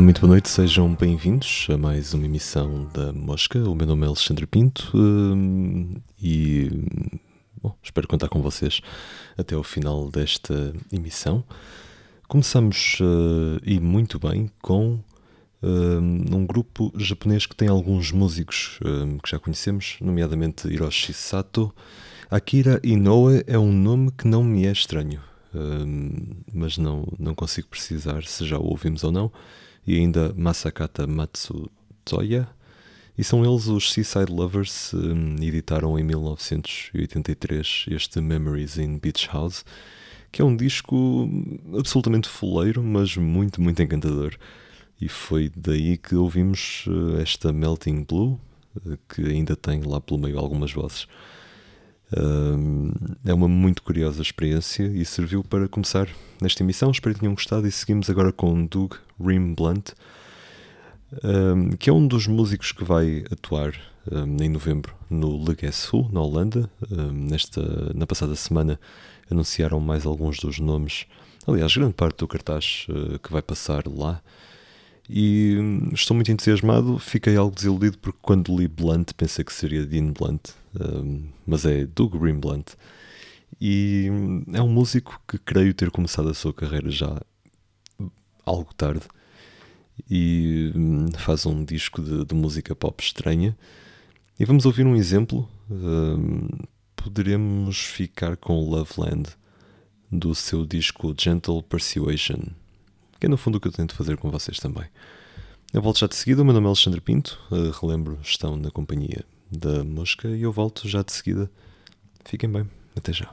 Olá, muito boa noite, sejam bem-vindos a mais uma emissão da Mosca. O meu nome é Alexandre Pinto hum, e bom, espero contar com vocês até o final desta emissão. Começamos uh, e muito bem com uh, um grupo japonês que tem alguns músicos uh, que já conhecemos, nomeadamente Hiroshi Sato. Akira Inoue é um nome que não me é estranho, mas não, não consigo precisar se já o ouvimos ou não. E ainda Masakata Matsutoya. E são eles os Seaside Lovers, editaram em 1983 este Memories in Beach House, que é um disco absolutamente foleiro, mas muito, muito encantador. E foi daí que ouvimos eh, esta Melting Blue, eh, que ainda tem lá pelo meio algumas vozes. É uma muito curiosa experiência e serviu para começar nesta emissão. Espero que tenham gostado e seguimos agora com Doug Rim Blunt, que é um dos músicos que vai atuar em novembro no Le na Holanda. nesta, na passada semana anunciaram mais alguns dos nomes, aliás, grande parte do cartaz uh, que vai passar lá. E hum, estou muito entusiasmado. Fiquei algo desiludido porque quando li Blunt pensei que seria Dean Blunt, mas é Doug Green Blunt. E é um músico que creio ter começado a sua carreira já algo tarde e hum, faz um disco de, de música pop estranha. E vamos ouvir um exemplo. Poderemos ficar com Loveland do seu disco Gentle Persuasion, que é no fundo o que eu tento fazer com vocês também. Eu volto já de seguida, o meu nome é Alexandre Pinto, uh, relembro, estão na companhia da Mosca e eu volto já de seguida. Fiquem bem, até já.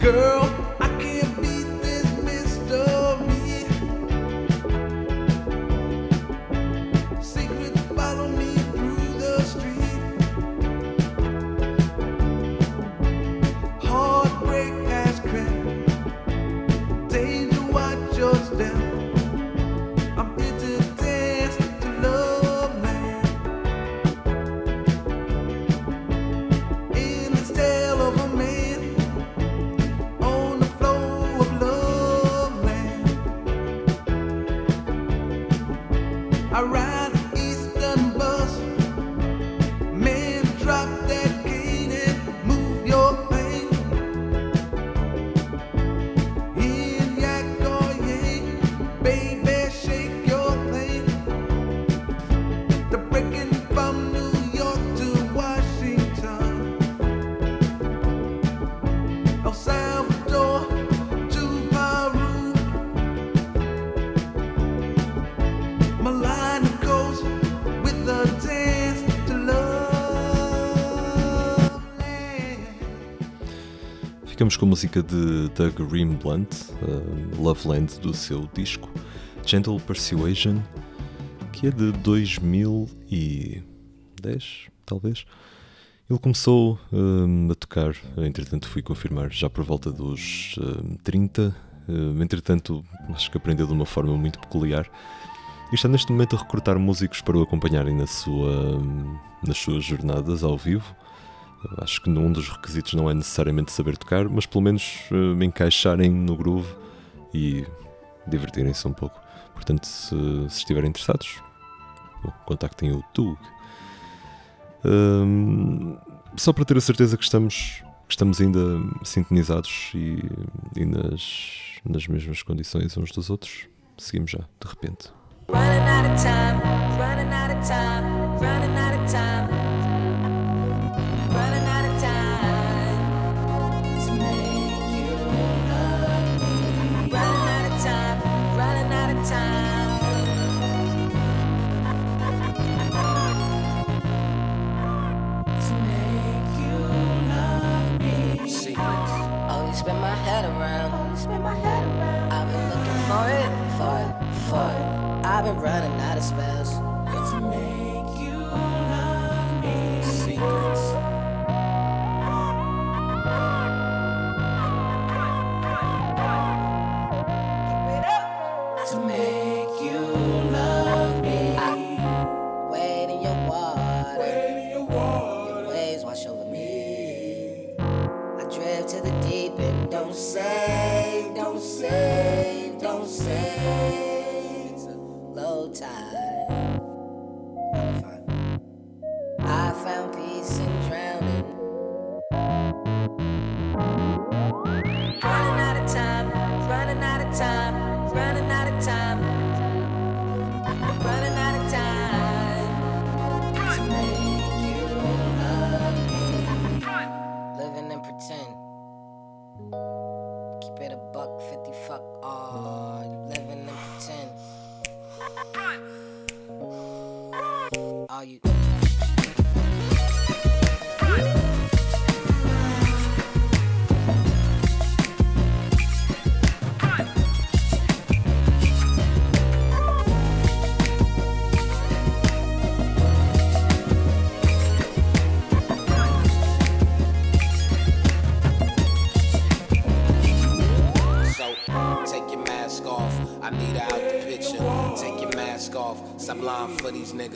girl. Com a música de Doug Greenblunt, uh, Loveland, do seu disco Gentle Persuasion, que é de 2010, talvez. Ele começou uh, a tocar, entretanto fui confirmar, já por volta dos uh, 30. Uh, entretanto, acho que aprendeu de uma forma muito peculiar. E está neste momento a recrutar músicos para o acompanharem na sua, nas suas jornadas ao vivo. Acho que um dos requisitos não é necessariamente saber tocar, mas pelo menos uh, encaixarem no groove e divertirem-se um pouco. Portanto, se, se estiverem interessados, contactem o Tug. Um, só para ter a certeza que estamos, que estamos ainda sintonizados e, e nas, nas mesmas condições uns dos outros, seguimos já, de repente. Running out of time, running out of time, running out of time. Been running out of spells.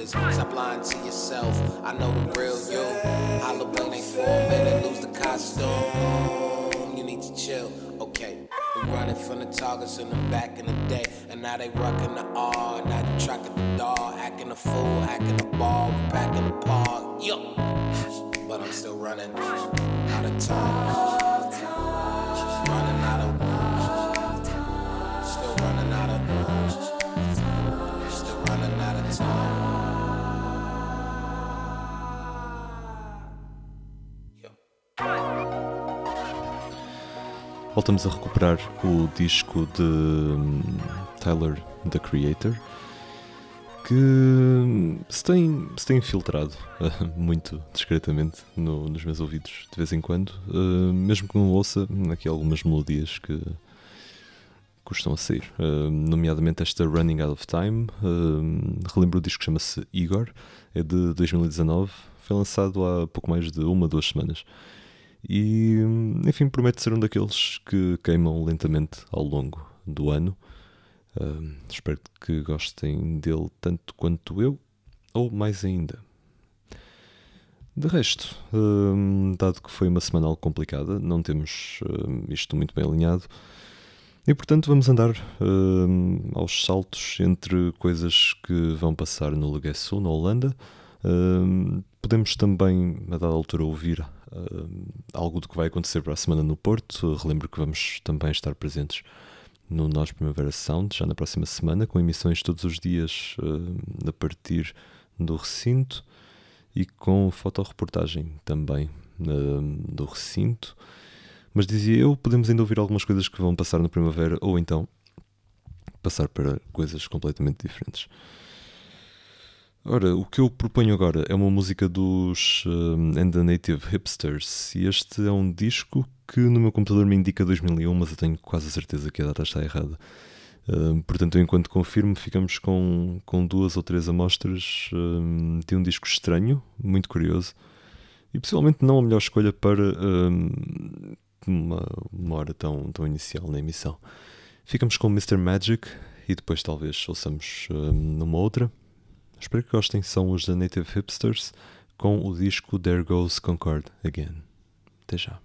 niggas. Stop lying to yourself. I know the real you. Halloween ain't for a minute. Lose the costume. You need to chill. Okay. We running from the targets in the back in the day. And now they rockin' the R. Now they tracking the dog. Acting a fool. Acting a ball. We back in the park. Yo. But I'm still running. Out of time. Voltamos a recuperar o disco de hum, Tyler, the Creator, que se tem, se tem infiltrado muito discretamente no, nos meus ouvidos de vez em quando, uh, mesmo que não ouça aqui algumas melodias que custam a sair, uh, nomeadamente esta Running Out of Time. Uh, relembro o disco que chama-se Igor, é de 2019, foi lançado há pouco mais de uma, duas semanas. E, enfim, promete ser um daqueles que queimam lentamente ao longo do ano. Uh, espero que gostem dele tanto quanto eu, ou mais ainda. De resto, uh, dado que foi uma semana algo complicada, não temos uh, isto muito bem alinhado, E portanto vamos andar uh, aos saltos entre coisas que vão passar no Leguesso, na Holanda. Uh, podemos também, a dada altura, ouvir uh, algo do que vai acontecer para a semana no Porto. Relembro que vamos também estar presentes no Nós Primavera Sound, já na próxima semana, com emissões todos os dias a partir do recinto e com fotoreportagem também do recinto. Mas dizia eu, podemos ainda ouvir algumas coisas que vão passar na primavera ou então passar para coisas completamente diferentes. Ora, o que eu proponho agora é uma música dos uh, And the Native Hipsters e este é um disco que no meu computador me indica 2001, mas eu tenho quase a certeza que a data está errada. Uh, portanto, enquanto confirmo, ficamos com, com duas ou três amostras uh, de um disco estranho, muito curioso, e possivelmente não a melhor escolha para uma, uma hora tão, tão inicial na emissão. Ficamos com Mr. Magic e depois talvez ouçamos um, numa outra. Espero que gostem. São os The Native Hipsters com o disco There Goes Concord Again. Até já.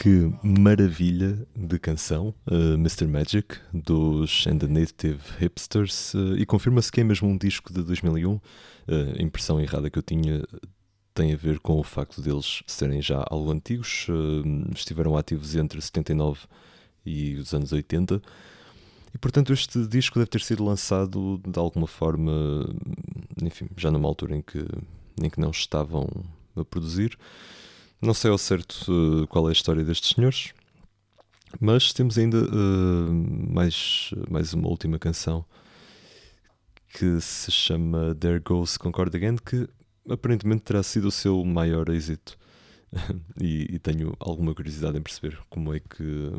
Que maravilha de canção, uh, eh, Mr. Magic, dos And the Native Hipsters, uh, e confirma-se que é mesmo um disco de 2001. Uh, a impressão errada que eu tinha tem a ver com o facto deles serem já algo antigos, estiveram ativos entre 79 e os anos 80. E portanto, este disco deve ter sido lançado de alguma forma, enfim, já numa altura em que, em que não estavam a produzir. Não sei ao certo uh, qual é a história destes senhores, mas temos ainda uh, mais, mais uma última canção que se chama There Goes Concord Again, que aparentemente terá sido o seu maior êxito. e, e, tenho alguma curiosidade em perceber como é que,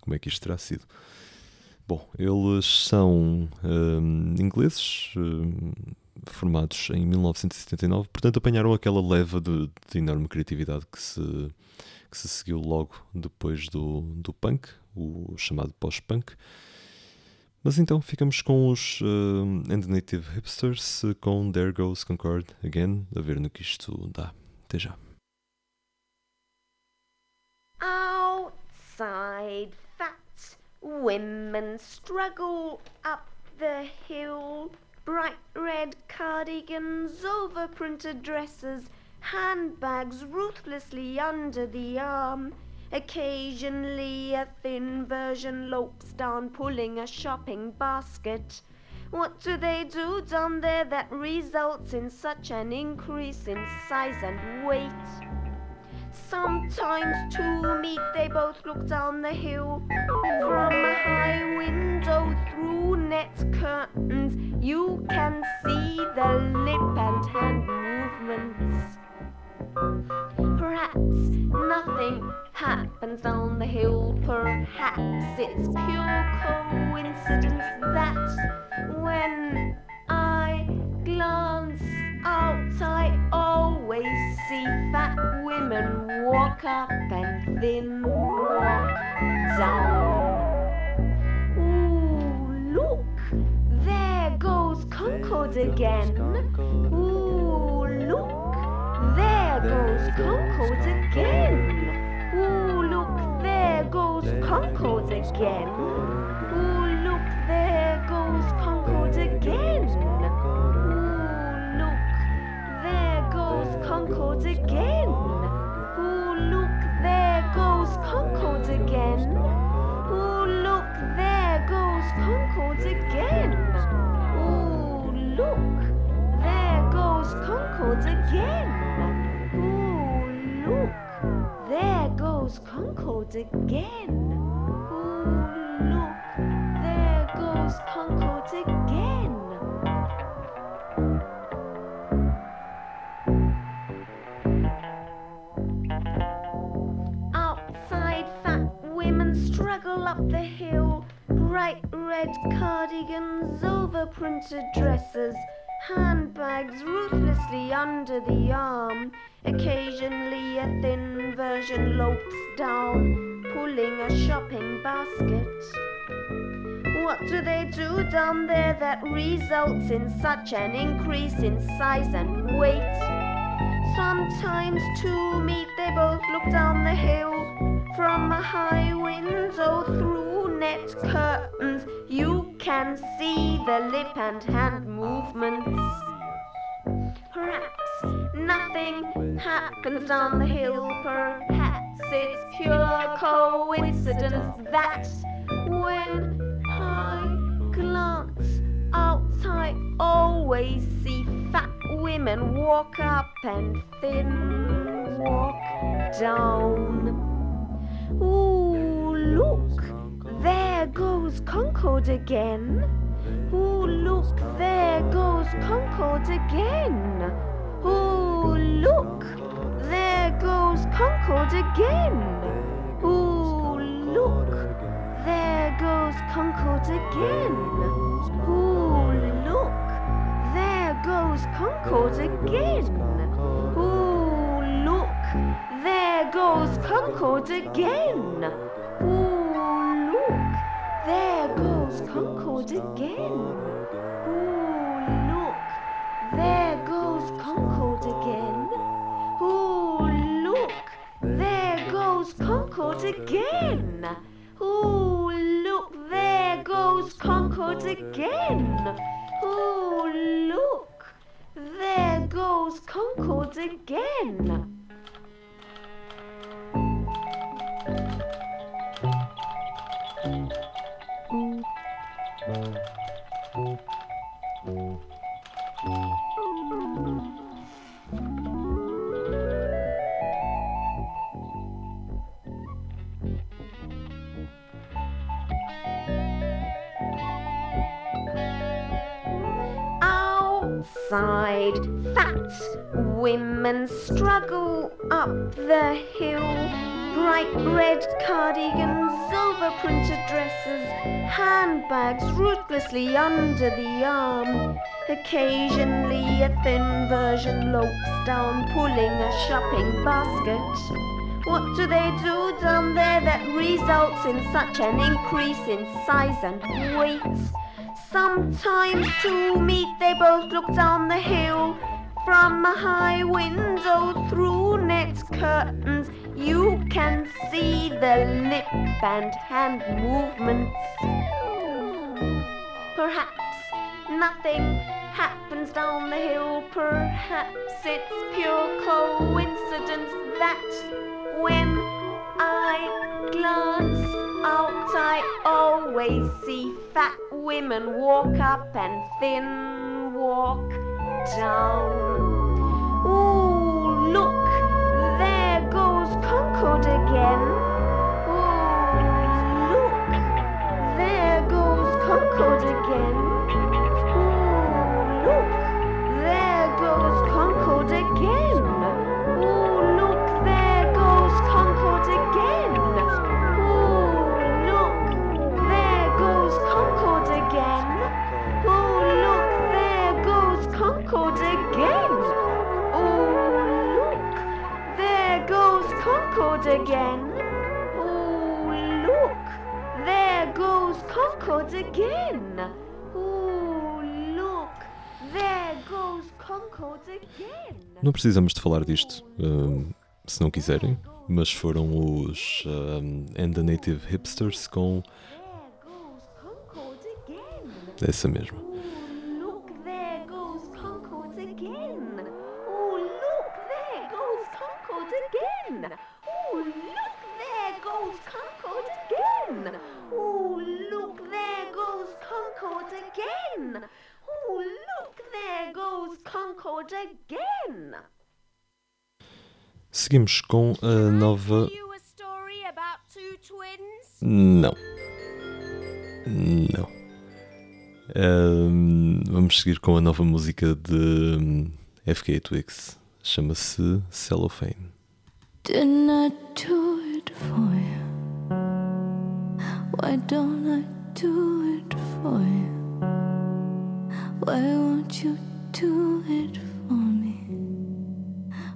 como é que isto terá sido. Bom, eles são um, ingleses, formados em 1979, portanto apanharam aquela leva de, de enorme criatividade que se, que se seguiu logo depois do, do punk, o chamado pós-punk. Mas então ficamos com os uh, And Native Hipsters com There Goes Concord Again, a ver no que isto dá. Até já. Outside fat women struggle up the hill bright red cardigans, overprinted dresses, handbags ruthlessly under the arm. Occasionally a thin version lopes down pulling a shopping basket. What do they do down there that results in such an increase in size and weight? Sometimes to meet they both look down the hill from a high window through net curtains. You can see the lip and hand movements. Perhaps nothing happens down the hill. Perhaps it's pure coincidence that when I glance out, I always see fat women walk up and then walk down. Ooh, look, there goes Concord again. Ooh, look, there goes Concord again. Ooh, look, there goes Concord again. Concord again. Oh, look, there goes Concord again. Oh, look, there goes Concord again. Oh, look, there goes Concord again. Oh, look, there goes Concord again. Up the hill. Bright red cardigans, overprinted dresses, handbags ruthlessly under the arm. Occasionally a thin version lopes down, pulling a shopping basket. What do they do down there that results in such an increase in size and weight? Sometimes to meet they both look down the hill from a high window oh, through net curtains, you can see the lip and hand movements. Perhaps nothing happens down the hill, perhaps it's pure coincidence that when I glance out, I always see fat women walk up and thin walk down. Ooh, look, there goes Concord again. Ooh, look, there goes Concord again. Ooh, look, there goes Concord again. Ooh, look, there goes Concord again. Ooh, look, there goes Concord again. There goes Concord again. Ooh, look, there goes Concord again. Ooh, look, there goes Concord again. Ooh, look, there goes. Concord again. Oh, look, there goes Concord again. Oh, look, there goes Concord again. Outside, fat women struggle up the hill. Bright red cardigans, overprinted dresses, handbags ruthlessly under the arm. Occasionally, a thin version lopes down, pulling a shopping basket. What do they do down there that results in such an increase in size and weight? Sometimes to meet they both look down the hill from a high window through net curtains. You can see the lip and hand movements. Perhaps nothing happens down the hill. Perhaps it's pure coincidence that when I glance out, I always see fat women walk up and thin walk down. Ooh, look, there goes Concord again. Ooh, look, there goes Concord again. Ooh, look, there goes Concord again. Concord again. Ooh, look, there goes Concord again. Ooh, look, there goes Concord again. Não precisamos de falar disto, hum, se não quiserem, mas foram os hum, And the Native Hipsters com There goes Concord again. essa mesma. Oh, look, there goes Concord again. Oh, look, there goes Concord again. Oh, look, there goes Concord again. Oh, look, there goes Concord again. Oh, look, there goes Concord again. Seguimos com a nova. Não. Não. Hum, vamos seguir com a nova música de hum, FK Twigs. Chama-se Cellophane. Didn't I do it for you? Why don't I do it for you? Why won't you do it for me?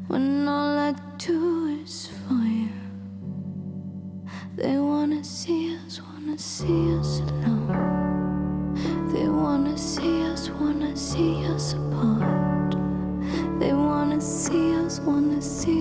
When all I do is for you. They wanna see us, wanna see us alone. They wanna see us, wanna see us apart. They wanna see us, wanna see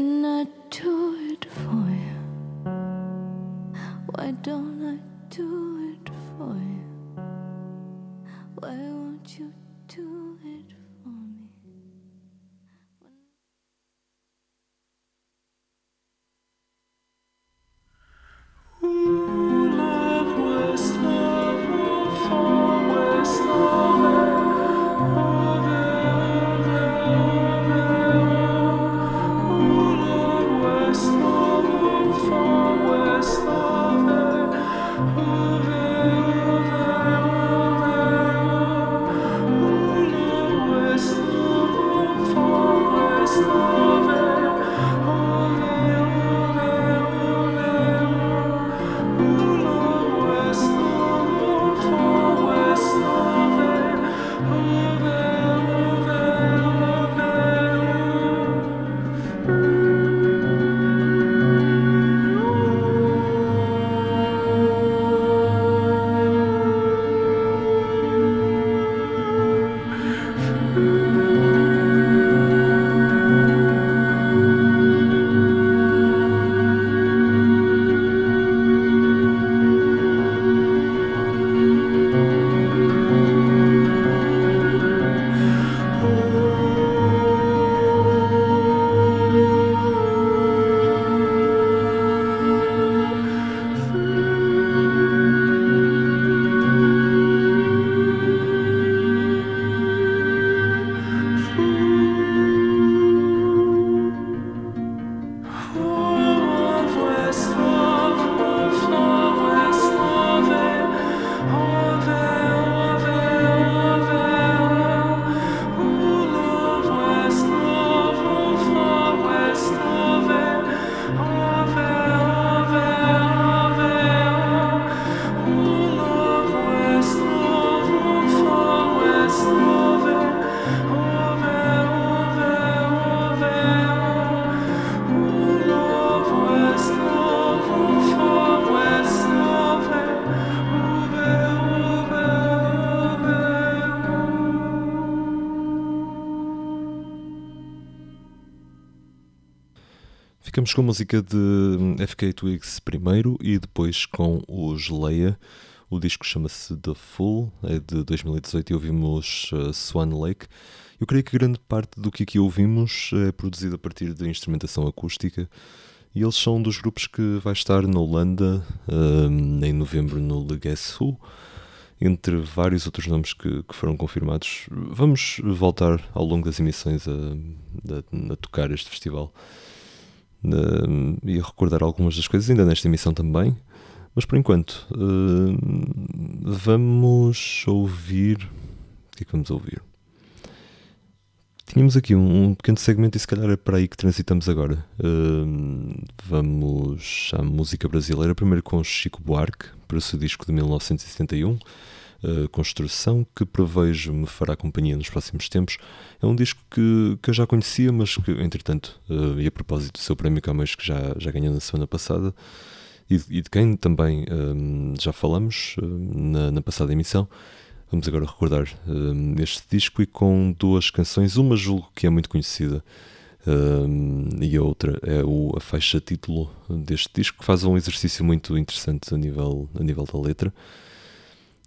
Didn't I Ficamos com a música de FK Twigs primeiro e depois com os Leia. O disco chama-se The Full, é de 2018 e ouvimos uh, Swan Lake. Eu creio que grande parte do que aqui ouvimos é produzido a partir de instrumentação acústica e eles são um dos grupos que vai estar na Holanda um, em novembro no Le Guess Who, entre vários outros nomes que, que, foram confirmados. Vamos voltar ao longo das emissões a, a, a tocar este festival uh, e recordar algumas das coisas, ainda nesta emissão também. Mas por enquanto, uh, vamos ouvir. O que é que vamos ouvir? Tínhamos aqui um, um, pequeno segmento e se calhar é para aí que transitamos agora. Uh, vamos à música brasileira, primeiro com Chico Buarque, para o seu disco de 1971, uh, Construção, que prevejo me fará companhia nos próximos tempos. É um disco que, que eu já conhecia, mas que, entretanto, uh, e a propósito do seu prémio Camões, que já, já ganhou na semana passada, e, e de quem também já falamos na, na passada emissão, Vamos agora recordar um, este disco e com duas canções, uma julgo que é muito conhecida um, e a outra é o, a faixa título deste disco, que faz um exercício muito interessante a nível, a nível da letra.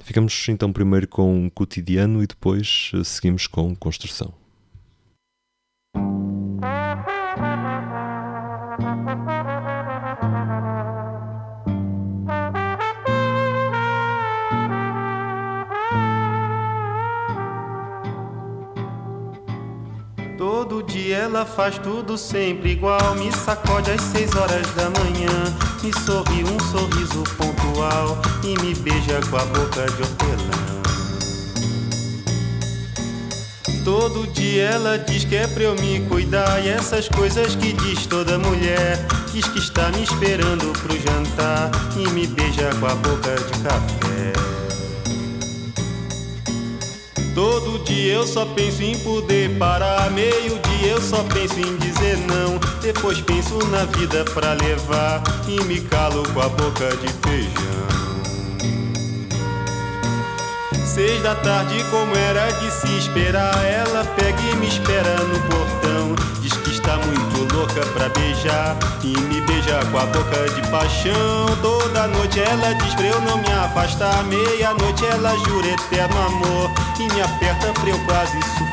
Ficamos então primeiro com Cotidiano e depois uh, seguimos com Construção. ela faz tudo sempre igual. Me sacode às seis horas da manhã, me sorri um sorriso pontual e me beija com a boca de hortelã. Todo dia ela diz que é pra eu me cuidar E essas coisas que diz toda mulher Diz que está me esperando pro jantar E me beija com a boca de café Todo dia eu só penso em poder parar Meio dia eu só penso em dizer não Depois penso na vida pra levar E me calo com a boca de feijão Seis da tarde, como era de se esperar, ela pega e me espera no portão. Diz que está muito louca pra beijar e me beija com a boca de paixão. Toda noite ela diz pra eu não me afastar. Meia-noite ela jura eterno amor e me aperta pra eu quase sufocar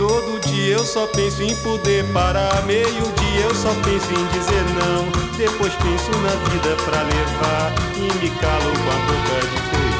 Todo dia eu só penso em poder parar. Meio dia eu só penso em dizer não. Depois penso na vida pra levar. E me calo com a boca de feijão.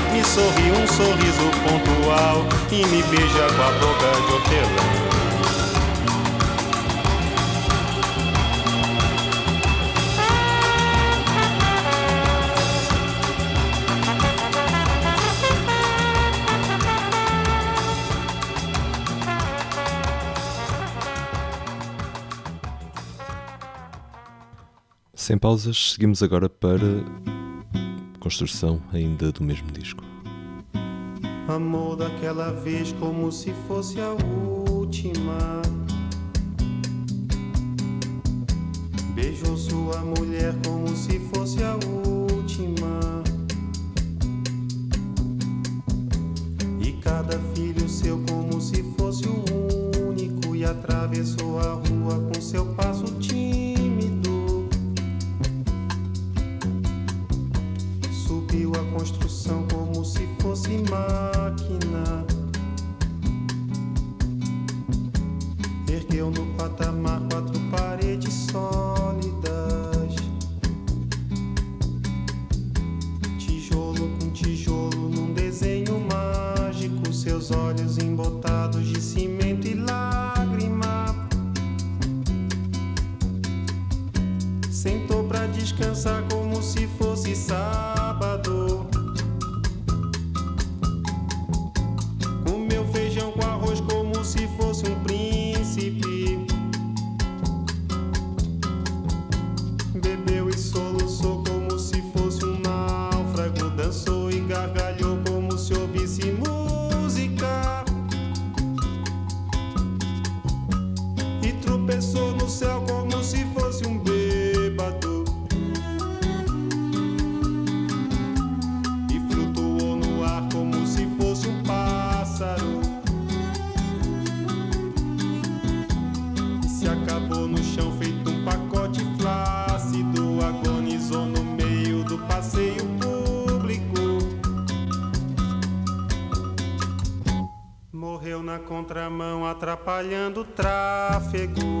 me sorri um sorriso pontual e me beija com a boca de hortelã. Sem pausas, seguimos agora para construção ainda do mesmo disco. Amor daquela vez como se fosse a última. Contramão, atrapalhando o tráfego.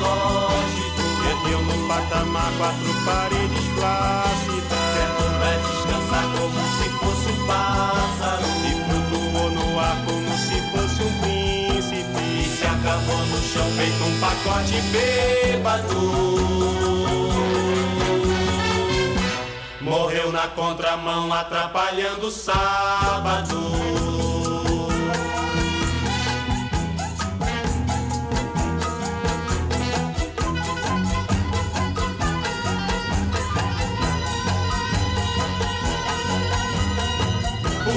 lógico. Ergueu no patamar quatro paredes flácidas. Sentou pra descansar como se fosse um pássaro. E flutuou no ar como se fosse um E príncipe. se acabou no chão feito um pacote bêbado. Morreu na contramão atrapalhando o sábado.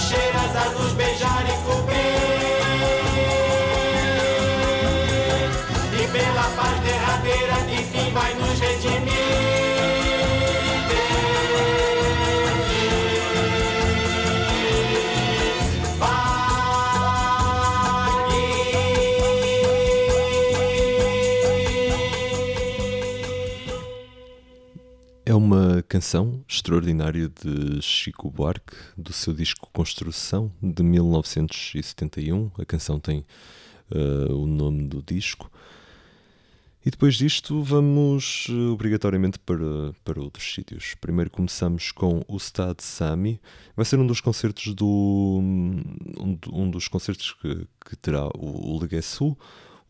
shade canção extraordinária de Chico Buarque, do seu disco Construção, de 1971. A canção tem eh, o nome do disco. E depois disto vamos eh, obrigatoriamente para, para outros sítios. Primeiro começamos com o Stade Sami. Vai ser um dos concertos do um, um dos concertos que, que terá o, o Legacy.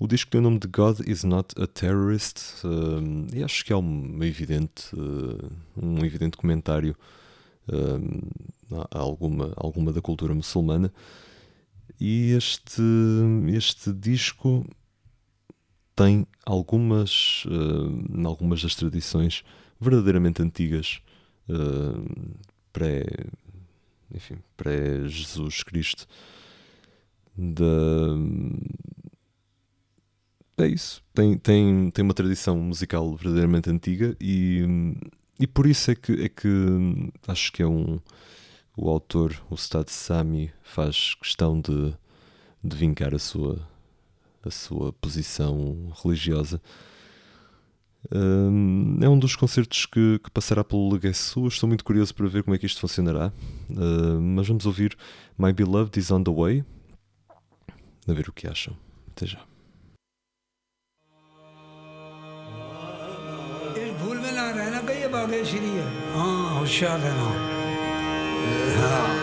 O disco tem o nome de God is not a terrorist um, e acho que há um evidente, uh, um evidente comentário um, a alguma, alguma da cultura muçulmana. E este, este disco tem algumas, uh, algumas das tradições verdadeiramente antigas, uh, pré, enfim, pré-Jesus Cristo, da, é isso. Tem, tem, tem uma tradição musical verdadeiramente antiga e, e por isso é que, é que acho que é um. O autor, o Stade Sami, faz questão de, de vincar a sua, a sua posição religiosa. Hum, é um dos concertos que, que passará pelo Legacy Estou muito curioso para ver como é que isto funcionará. Uh, mas vamos ouvir My Beloved is on the Way. A ver o que acham. Até já. कहिए बागेश्वरी है। हाँ होशियार रहना हाँ।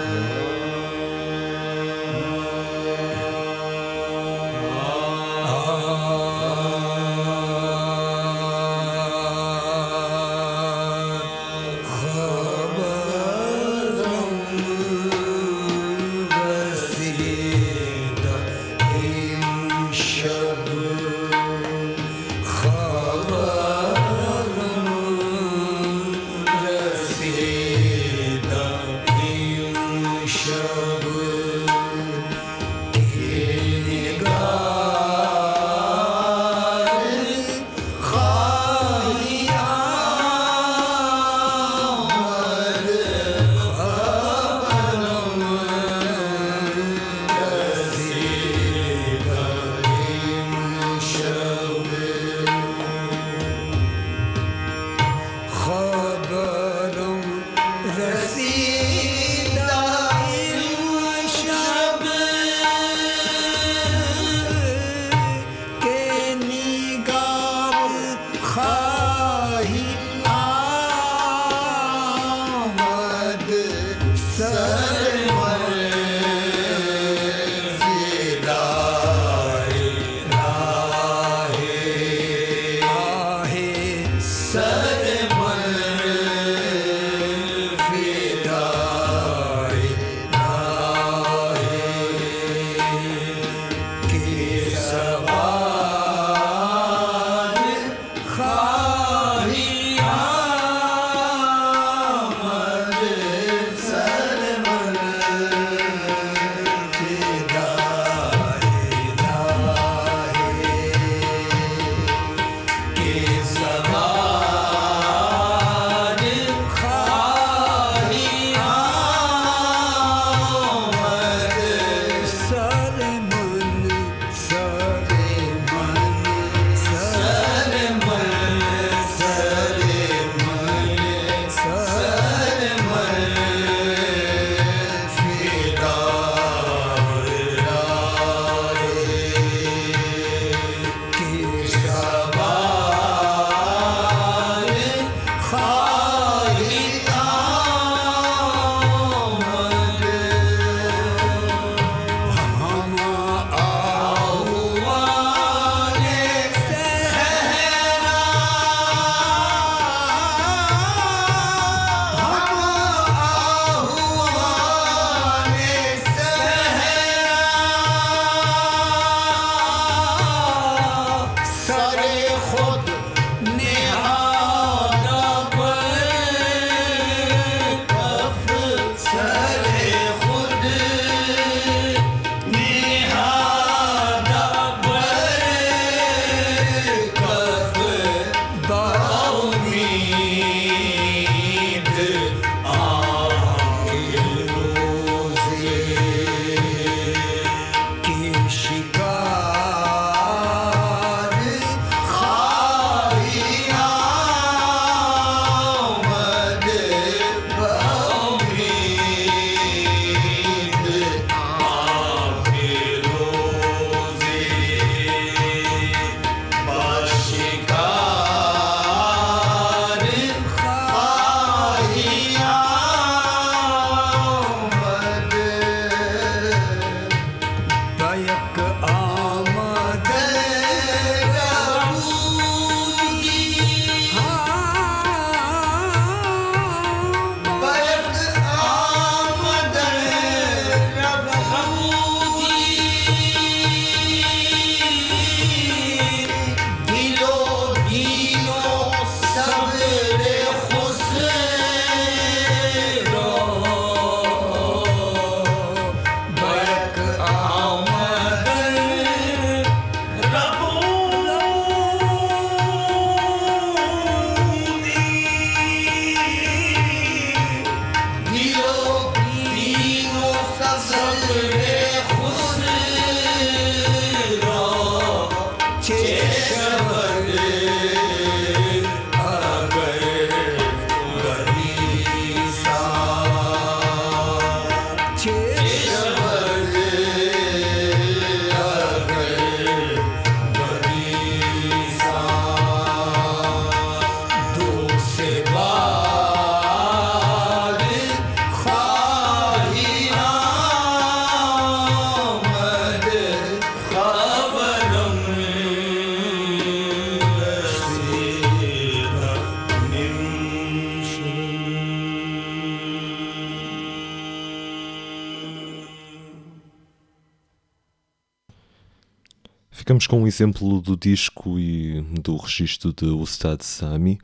Com um exemplo do disco e do registro de Ustad Sami.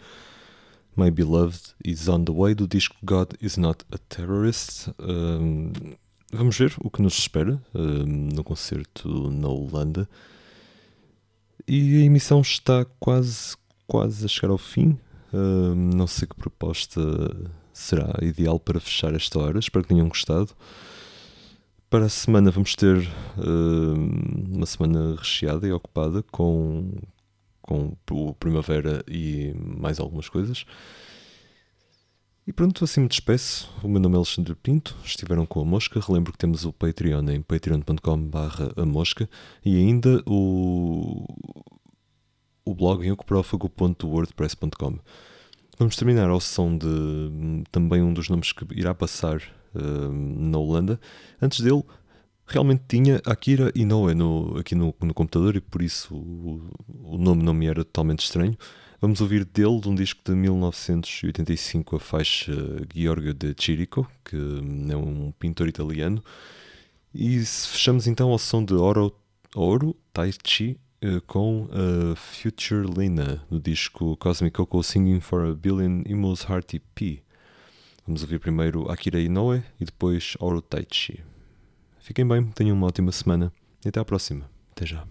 My Beloved is on the way do disco God is not a terrorist. Um, vamos ver o que nos espera um, no concerto na Holanda. E a emissão está quase, quase a chegar ao fim. Um, não sei que proposta será ideal para fechar esta hora. Espero que tenham gostado. Para a semana vamos ter uh, uma semana recheada e ocupada com, com o Primavera e mais algumas coisas. E pronto, assim me despeço. O meu nome é Alexandre Pinto, estiveram com a Mosca. Relembro que temos o Patreon em patreon.com.br a Mosca e ainda o, o blog em ocuprófago.wordpress.com. Vamos terminar ao som de também um dos nomes que irá passar na Holanda. Antes dele, realmente tinha Akira Inoue no, aqui no, no computador e por isso o, o, nome não me era totalmente estranho. Vamos ouvir dele de um disco de 1985 a faixa Giorgio de Chirico, que é um pintor italiano. E fechamos então ao som de Oro, Oro Tai Chi eh, com a Future Lina no disco Cosmic Coco Singing for a Billion Emos Hearty P. Vamos ouvir primeiro Akira Inoue e depois Auro Taichi. Fiquem bem, tenham uma ótima semana e até à próxima. Até já.